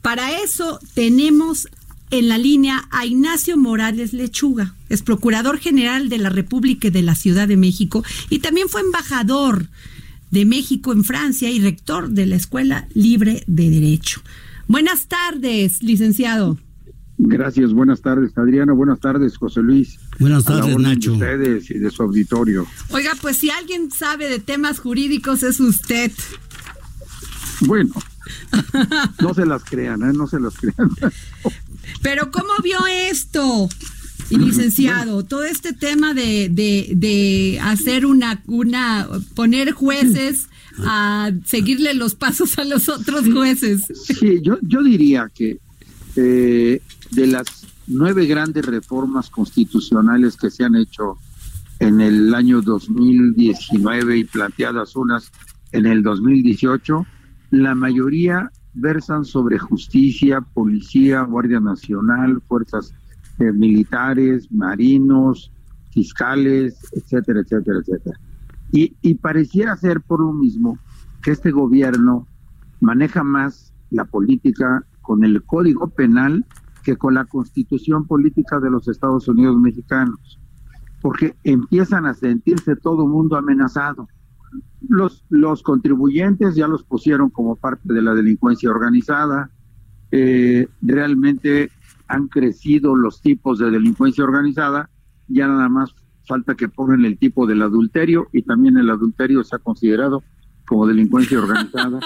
Para eso tenemos en la línea a Ignacio Morales Lechuga, es procurador general de la República de la Ciudad de México y también fue embajador de México en Francia y rector de la Escuela Libre de Derecho. Buenas tardes, licenciado. Gracias, buenas tardes, Adriana. Buenas tardes, José Luis. Buenas tardes, Nacho. De ustedes y de su auditorio. Oiga, pues si alguien sabe de temas jurídicos es usted. Bueno, no se las crean, ¿eh? No se las crean. Pero ¿cómo vio esto? Y licenciado, todo este tema de, de, de hacer una, una, poner jueces a seguirle los pasos a los otros jueces. Sí, yo, yo diría que eh, de las nueve grandes reformas constitucionales que se han hecho en el año 2019 y planteadas unas en el 2018, la mayoría versan sobre justicia, policía, Guardia Nacional, fuerzas eh, militares, marinos, fiscales, etcétera, etcétera, etcétera. Y, y pareciera ser por lo mismo que este gobierno maneja más la política con el Código Penal que con la constitución política de los Estados Unidos mexicanos, porque empiezan a sentirse todo mundo amenazado. Los, los contribuyentes ya los pusieron como parte de la delincuencia organizada, eh, realmente han crecido los tipos de delincuencia organizada, ya nada más falta que pongan el tipo del adulterio y también el adulterio se ha considerado como delincuencia organizada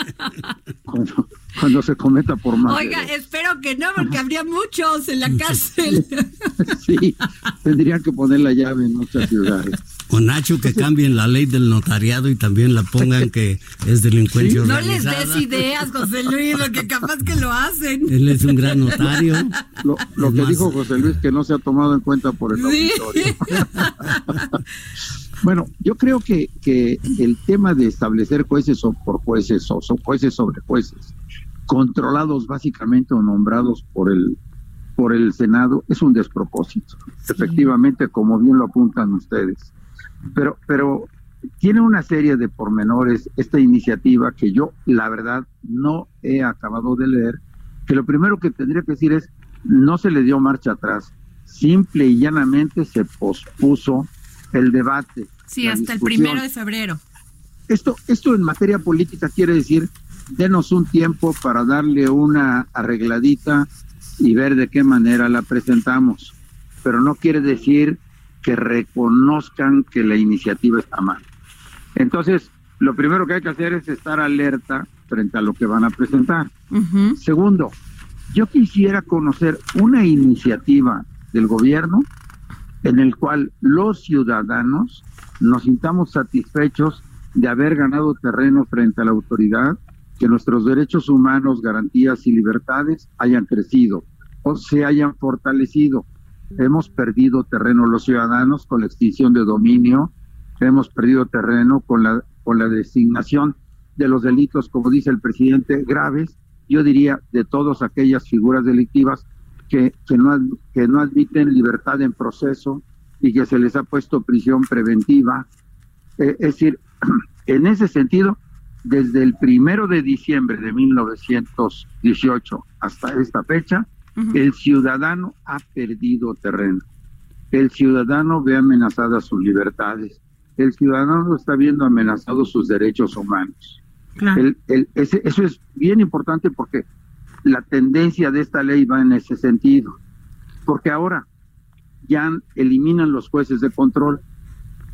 cuando, se cometa por más. Oiga, espero que no, porque habría muchos en la cárcel. sí, tendrían que poner la llave en muchas ciudades. O Nacho, que cambien la ley del notariado y también la pongan que es delincuencia organizada. No les des ideas, José Luis, lo que capaz que lo hacen. Él es un gran notario. Lo, que dijo José Luis que no se ha tomado en cuenta por el auditorio. Bueno, yo creo que, que el tema de establecer jueces o por jueces o son jueces sobre jueces, controlados básicamente o nombrados por el por el Senado es un despropósito. Efectivamente, como bien lo apuntan ustedes. Pero pero tiene una serie de pormenores esta iniciativa que yo la verdad no he acabado de leer, que lo primero que tendría que decir es no se le dio marcha atrás, simple y llanamente se pospuso el debate. Sí, hasta el primero de febrero. Esto, esto en materia política quiere decir, denos un tiempo para darle una arregladita y ver de qué manera la presentamos. Pero no quiere decir que reconozcan que la iniciativa está mal. Entonces, lo primero que hay que hacer es estar alerta frente a lo que van a presentar. Segundo, yo quisiera conocer una iniciativa del gobierno en el cual los ciudadanos nos sintamos satisfechos de haber ganado terreno frente a la autoridad, que nuestros derechos humanos, garantías y libertades hayan crecido o se hayan fortalecido. Hemos perdido terreno los ciudadanos con la extinción de dominio, hemos perdido terreno con la, con la designación de los delitos, como dice el presidente, graves, yo diría de todas aquellas figuras delictivas que, que, no, que no admiten libertad en proceso y que se les ha puesto prisión preventiva. Eh, es decir, en ese sentido, desde el primero de diciembre de 1918 hasta esta fecha, el ciudadano ha perdido terreno. El ciudadano ve amenazadas sus libertades. El ciudadano está viendo amenazados sus derechos humanos. eso es bien importante porque la tendencia de esta ley va en ese sentido, porque ahora ya eliminan los jueces de control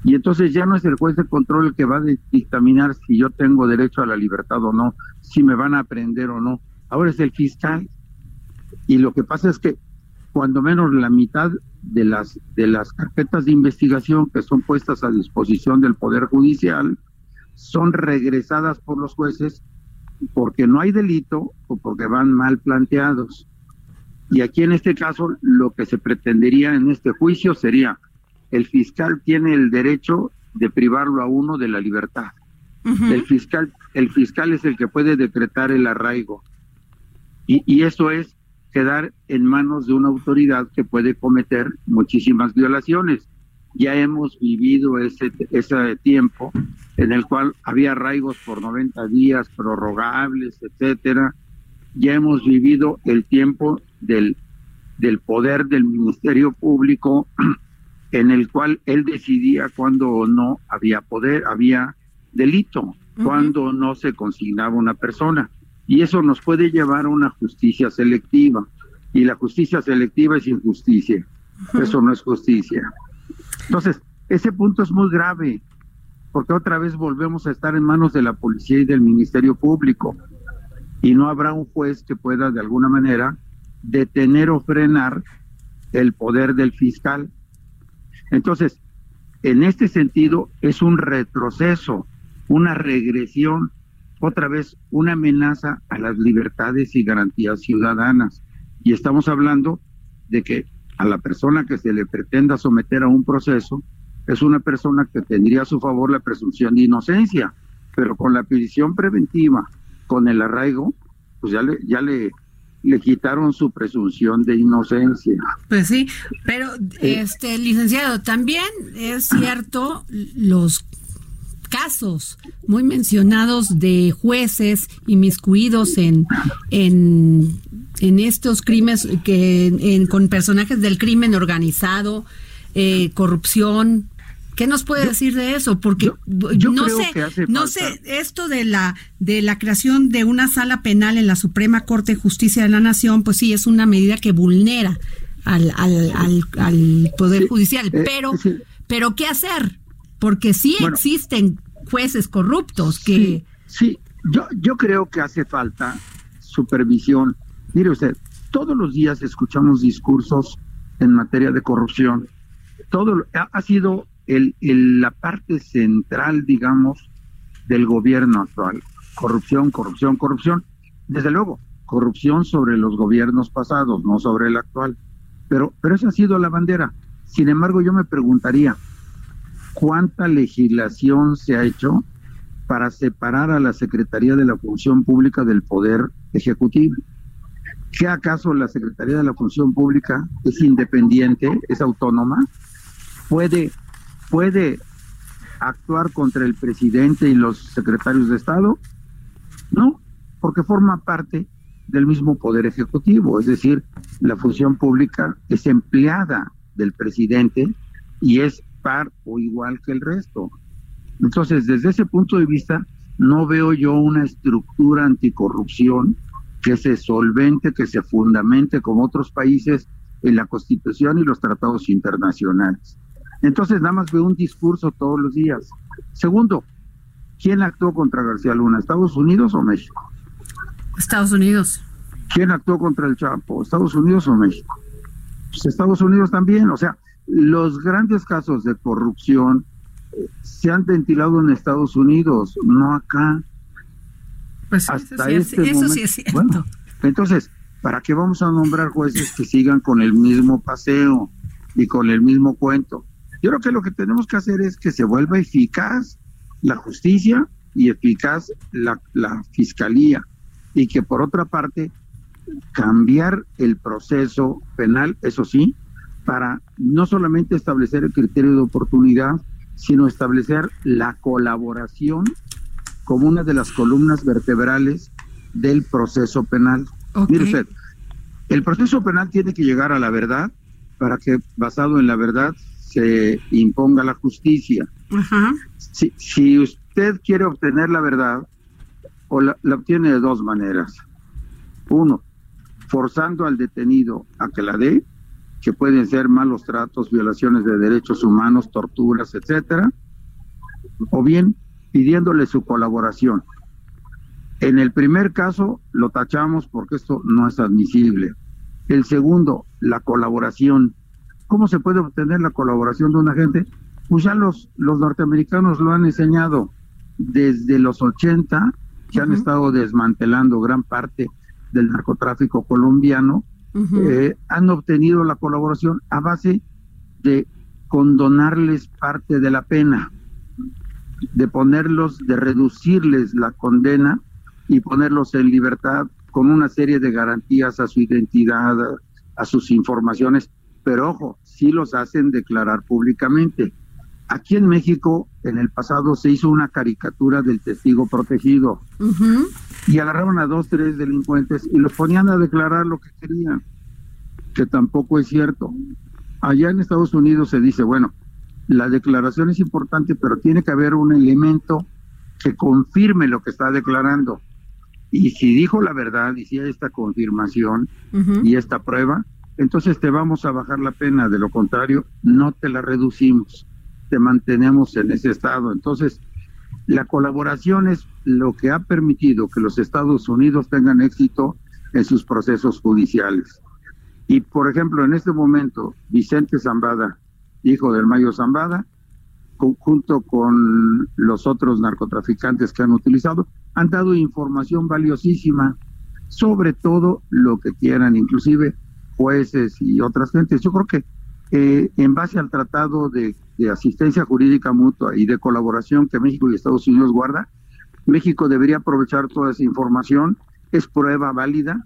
y entonces ya no es el juez de control el que va a dictaminar si yo tengo derecho a la libertad o no, si me van a aprender o no, ahora es el fiscal y lo que pasa es que cuando menos la mitad de las de las carpetas de investigación que son puestas a disposición del poder judicial son regresadas por los jueces porque no hay delito o porque van mal planteados. Y aquí en este caso lo que se pretendería en este juicio sería el fiscal tiene el derecho de privarlo a uno de la libertad. El fiscal el fiscal es el que puede decretar el arraigo. Y, y eso es quedar en manos de una autoridad que puede cometer muchísimas violaciones. Ya hemos vivido ese, ese tiempo en el cual había arraigos por 90 días, prorrogables, etcétera. Ya hemos vivido el tiempo del, del poder del Ministerio Público en el cual él decidía cuándo o no había poder, había delito, cuando no se consignaba una persona. Y eso nos puede llevar a una justicia selectiva. Y la justicia selectiva es injusticia. Eso no es justicia. Entonces, ese punto es muy grave, porque otra vez volvemos a estar en manos de la policía y del Ministerio Público. Y no habrá un juez que pueda de alguna manera detener o frenar el poder del fiscal. Entonces, en este sentido, es un retroceso, una regresión otra vez una amenaza a las libertades y garantías ciudadanas. Y estamos hablando de que a la persona que se le pretenda someter a un proceso es una persona que tendría a su favor la presunción de inocencia, pero con la prisión preventiva, con el arraigo, pues ya le, ya le, le quitaron su presunción de inocencia. Pues sí, pero este licenciado, también es cierto los casos muy mencionados de jueces inmiscuidos en, en, en estos crímenes que con personajes del crimen organizado, eh, corrupción. ¿Qué nos puede decir de eso? Porque yo, no sé, no sé esto de la de la creación de una sala penal en la Suprema Corte de Justicia de la Nación, pues sí es una medida que vulnera al, al, al, poder judicial, eh, pero pero qué hacer porque sí existen jueces corruptos que... Sí, Yo, yo creo que hace falta supervisión. Mire usted, todos los días escuchamos discursos en materia de corrupción. Todo ha, sido el, la parte central, digamos, del gobierno actual. Corrupción, corrupción, corrupción. Desde luego, corrupción sobre los gobiernos pasados, no sobre el actual. Pero, pero esa ha sido la bandera. Sin embargo, yo me preguntaría, cuánta legislación se ha hecho para separar a la Secretaría de la Función Pública del Poder Ejecutivo. ¿Qué acaso la Secretaría de la Función Pública es independiente, es autónoma? ¿Puede, puede actuar contra el presidente y los secretarios de Estado? No, porque forma parte del mismo Poder Ejecutivo, es decir, la función pública es empleada del presidente y es par o igual que el resto. Entonces, desde ese punto de vista, no veo yo una estructura anticorrupción que se solvente, que se fundamente como otros países en la Constitución y los tratados internacionales. Entonces, nada más veo un discurso todos los días. Segundo, ¿quién actuó contra García Luna? ¿Estados Unidos o México? Estados Unidos. ¿Quién actuó contra el Chapo? ¿Estados Unidos o México? Pues Estados Unidos también. O sea, los grandes casos de corrupción eh, se han ventilado en Estados Unidos, no acá. Pues Hasta este eso sí es cierto. Bueno, entonces, ¿para qué vamos a nombrar jueces que sigan con el mismo paseo y con el mismo cuento? Yo creo que lo que tenemos que hacer es que se vuelva eficaz la justicia y eficaz la, la fiscalía y que por otra parte cambiar el proceso penal, eso sí, para no solamente establecer el criterio de oportunidad, sino establecer la colaboración como una de las columnas vertebrales del proceso penal. Mire usted, el proceso penal tiene que llegar a la verdad para que basado en la verdad se imponga la justicia. Si, si, usted quiere obtener la verdad, o la obtiene de dos maneras. Uno, forzando al detenido a que la dé, que pueden ser malos tratos, violaciones de derechos humanos, torturas, etcétera, o bien pidiéndole su colaboración. En el primer caso lo tachamos porque esto no es admisible. El segundo, la colaboración. ¿Cómo se puede obtener la colaboración de un agente? Pues ya los, los norteamericanos lo han enseñado desde los 80 que han estado desmantelando gran parte del narcotráfico colombiano, eh, han obtenido la colaboración a base de condonarles parte de la pena, de ponerlos, de reducirles la condena y ponerlos en libertad con una serie de garantías a su identidad, a sus informaciones, pero ojo, sí los hacen declarar públicamente. Aquí en México, en el pasado, se hizo una caricatura del testigo protegido y agarraron a dos, tres delincuentes y los ponían a declarar lo que querían, que tampoco es cierto. Allá en Estados Unidos se dice, bueno, la declaración es importante, pero tiene que haber un elemento que confirme lo que está declarando. Y si dijo la verdad y si hay esta confirmación y esta prueba, entonces te vamos a bajar la pena. De lo contrario, no te la reducimos te mantenemos en ese estado. Entonces, la colaboración es lo que ha permitido que los Estados Unidos tengan éxito en sus procesos judiciales. Y, por ejemplo, en este momento, Vicente Zambada, hijo del Mayo Zambada, junto con los otros narcotraficantes que han utilizado, han dado información valiosísima sobre todo lo que quieran, inclusive jueces y otras gentes. Yo creo que eh, en base al tratado de asistencia jurídica mutua y de colaboración que México y Estados Unidos guarda, México debería aprovechar toda esa información, es prueba válida,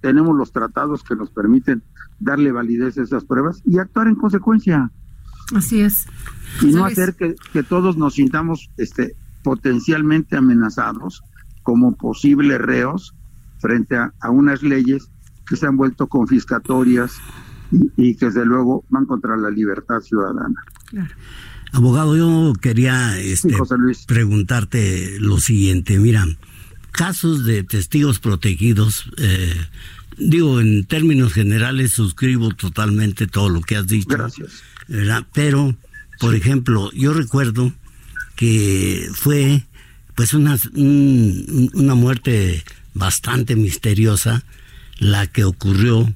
tenemos los tratados que nos permiten darle validez a esas pruebas y actuar en consecuencia. Así es. Y no hacer que, que, todos nos sintamos este, potencialmente amenazados como posibles reos frente a, a unas leyes que se han vuelto confiscatorias y, que desde luego van contra la libertad ciudadana. Abogado, yo quería este, preguntarte lo siguiente. Mira, casos de testigos protegidos, eh, digo, en términos generales suscribo totalmente todo lo que has dicho. Gracias. Pero, por ejemplo, yo recuerdo que fue pues una, una muerte bastante misteriosa la que ocurrió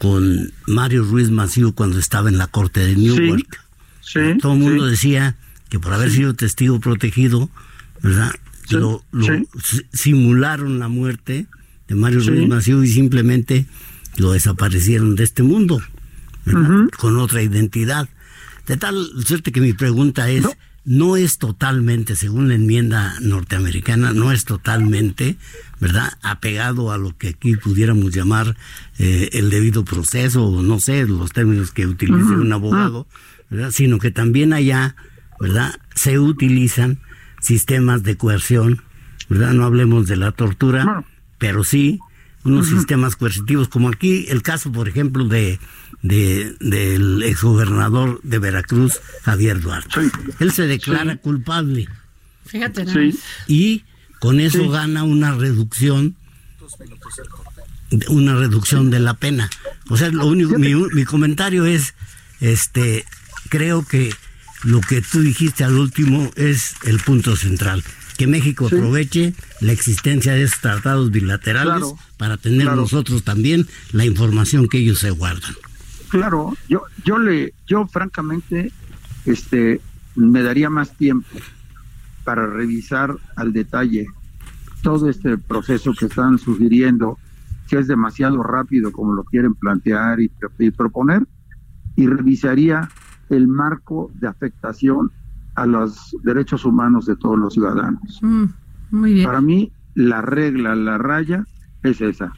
con Mario Ruiz Maciú cuando estaba en la corte de Newark. Todo el mundo decía que por haber sido testigo protegido, ¿verdad? Lo, simularon la muerte de Mario Ruiz Maciú y simplemente lo desaparecieron de este mundo, con otra identidad. De tal suerte que mi pregunta es, no es totalmente, según la enmienda norteamericana, no es totalmente, ¿verdad?, apegado a lo que aquí pudiéramos llamar eh, el debido proceso, o no sé, los términos que utilice un abogado, ¿verdad? sino que también allá, ¿verdad?, se utilizan sistemas de coerción, ¿verdad? No hablemos de la tortura, pero sí unos sistemas coercitivos, como aquí el caso, por ejemplo, de de, del exgobernador de Veracruz, Javier Duarte. Él se declara culpable. Fíjate, Y con eso gana una reducción una reducción de la pena. O sea, lo único, mi, mi comentario es, este, creo que lo que tú dijiste al último es el punto central. Que México aproveche la existencia de estos tratados bilaterales para tener nosotros también la información que ellos se guardan. Claro, yo, yo le, yo francamente, este, me daría más tiempo para revisar al detalle todo este proceso que están sugiriendo, que es demasiado rápido como lo quieren plantear y, proponer, y revisaría el marco de afectación a los derechos humanos de todos los ciudadanos. Mm, muy bien. Para mí, la regla, la raya es esa.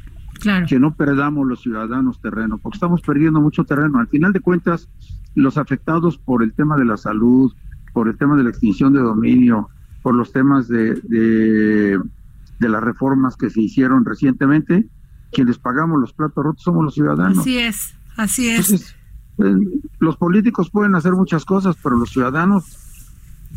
Que no perdamos los ciudadanos terreno, porque estamos perdiendo mucho terreno. Al final de cuentas, los afectados por el tema de la salud, por el tema de la extinción de dominio, por los temas de, de, las reformas que se hicieron recientemente, quienes pagamos los platos rotos somos los ciudadanos. Así es, así es. Eh, los políticos pueden hacer muchas cosas, pero los ciudadanos,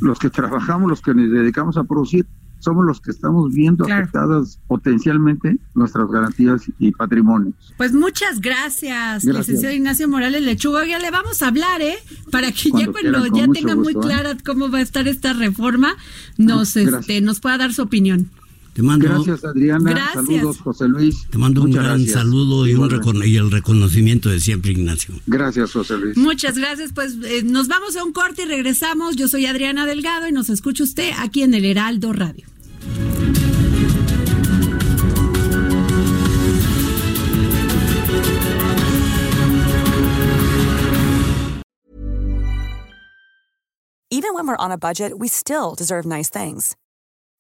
los que trabajamos, los que nos dedicamos a producir, somos los que estamos viendo afectadas potencialmente nuestras garantías y patrimonios. Pues muchas gracias, licenciado Ignacio Morales Lechuga. Ya le vamos a hablar, ¿eh? Para que ya cuando ya tenga muy ¿eh? clara cómo va a estar esta reforma, nos, este, nos pueda dar su opinión. Te mando, gracias, Adriana. Gracias. Saludos, José Luis. Te mando un gran saludo y, un y el reconocimiento de siempre, Ignacio. Gracias, José Luis. Muchas gracias. Pues eh, nos vamos a un corte y regresamos. Yo soy Adriana Delgado y nos escucha usted aquí en el Heraldo Radio. Even when we're on a budget, we still deserve nice things.